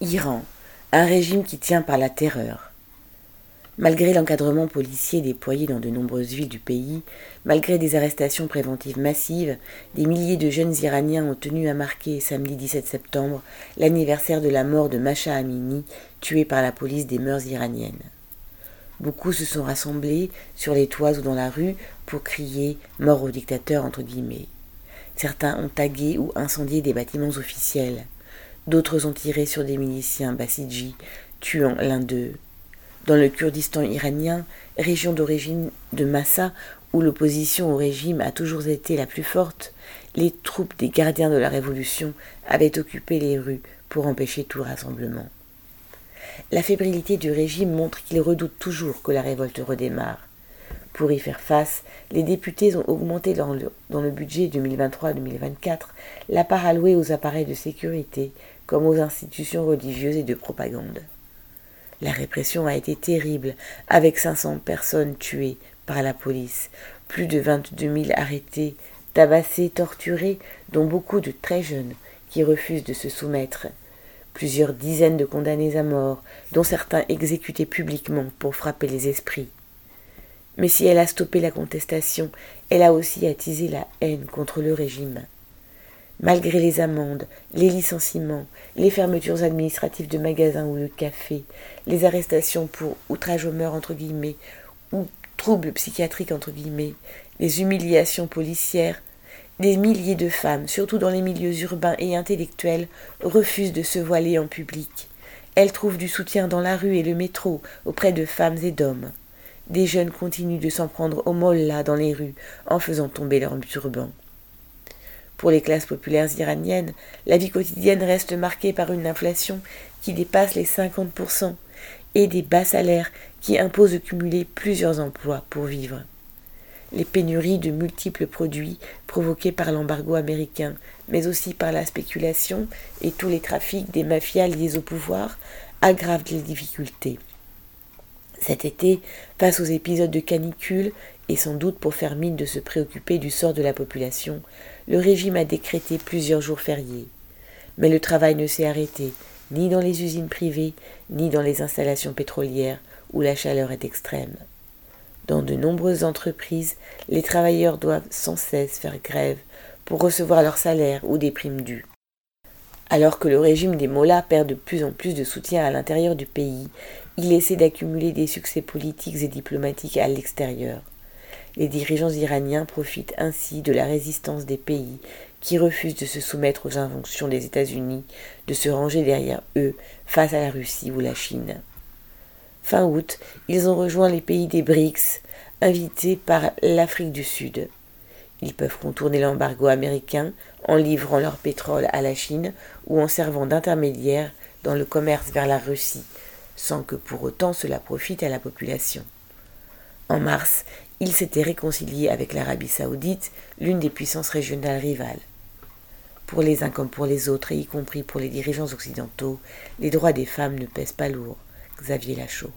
Iran, un régime qui tient par la terreur. Malgré l'encadrement policier déployé dans de nombreuses villes du pays, malgré des arrestations préventives massives, des milliers de jeunes Iraniens ont tenu à marquer samedi 17 septembre l'anniversaire de la mort de Masha Amini, tuée par la police des mœurs iraniennes. Beaucoup se sont rassemblés sur les toits ou dans la rue pour crier mort au dictateur entre guillemets. Certains ont tagué ou incendié des bâtiments officiels. D'autres ont tiré sur des miliciens bassidji, tuant l'un d'eux. Dans le Kurdistan iranien, région d'origine de Massa, où l'opposition au régime a toujours été la plus forte, les troupes des gardiens de la Révolution avaient occupé les rues pour empêcher tout rassemblement. La fébrilité du régime montre qu'il redoute toujours que la révolte redémarre. Pour y faire face, les députés ont augmenté dans le, dans le budget 2023-2024 la part allouée aux appareils de sécurité comme aux institutions religieuses et de propagande. La répression a été terrible, avec 500 personnes tuées par la police, plus de 22 000 arrêtés, tabassés, torturés, dont beaucoup de très jeunes qui refusent de se soumettre, plusieurs dizaines de condamnés à mort, dont certains exécutés publiquement pour frapper les esprits. Mais si elle a stoppé la contestation, elle a aussi attisé la haine contre le régime. Malgré les amendes, les licenciements, les fermetures administratives de magasins ou de cafés, les arrestations pour outrage aux mœurs entre guillemets ou troubles psychiatriques entre guillemets, les humiliations policières, des milliers de femmes, surtout dans les milieux urbains et intellectuels, refusent de se voiler en public. Elles trouvent du soutien dans la rue et le métro auprès de femmes et d'hommes. Des jeunes continuent de s'en prendre aux mollahs dans les rues en faisant tomber leurs turbans. Pour les classes populaires iraniennes, la vie quotidienne reste marquée par une inflation qui dépasse les 50% et des bas salaires qui imposent de cumuler plusieurs emplois pour vivre. Les pénuries de multiples produits provoquées par l'embargo américain, mais aussi par la spéculation et tous les trafics des mafias liés au pouvoir, aggravent les difficultés. Cet été, face aux épisodes de canicule, et sans doute pour faire mine de se préoccuper du sort de la population, le régime a décrété plusieurs jours fériés. Mais le travail ne s'est arrêté, ni dans les usines privées, ni dans les installations pétrolières, où la chaleur est extrême. Dans de nombreuses entreprises, les travailleurs doivent sans cesse faire grève pour recevoir leur salaire ou des primes dues. Alors que le régime des Mollahs perd de plus en plus de soutien à l'intérieur du pays, il essaie d'accumuler des succès politiques et diplomatiques à l'extérieur. Les dirigeants iraniens profitent ainsi de la résistance des pays qui refusent de se soumettre aux injonctions des États-Unis de se ranger derrière eux face à la Russie ou la Chine. Fin août, ils ont rejoint les pays des BRICS, invités par l'Afrique du Sud. Ils peuvent contourner l'embargo américain en livrant leur pétrole à la Chine ou en servant d'intermédiaire dans le commerce vers la Russie, sans que pour autant cela profite à la population. En mars, ils s'étaient réconciliés avec l'Arabie saoudite, l'une des puissances régionales rivales. Pour les uns comme pour les autres, et y compris pour les dirigeants occidentaux, les droits des femmes ne pèsent pas lourd. Xavier Lachaud.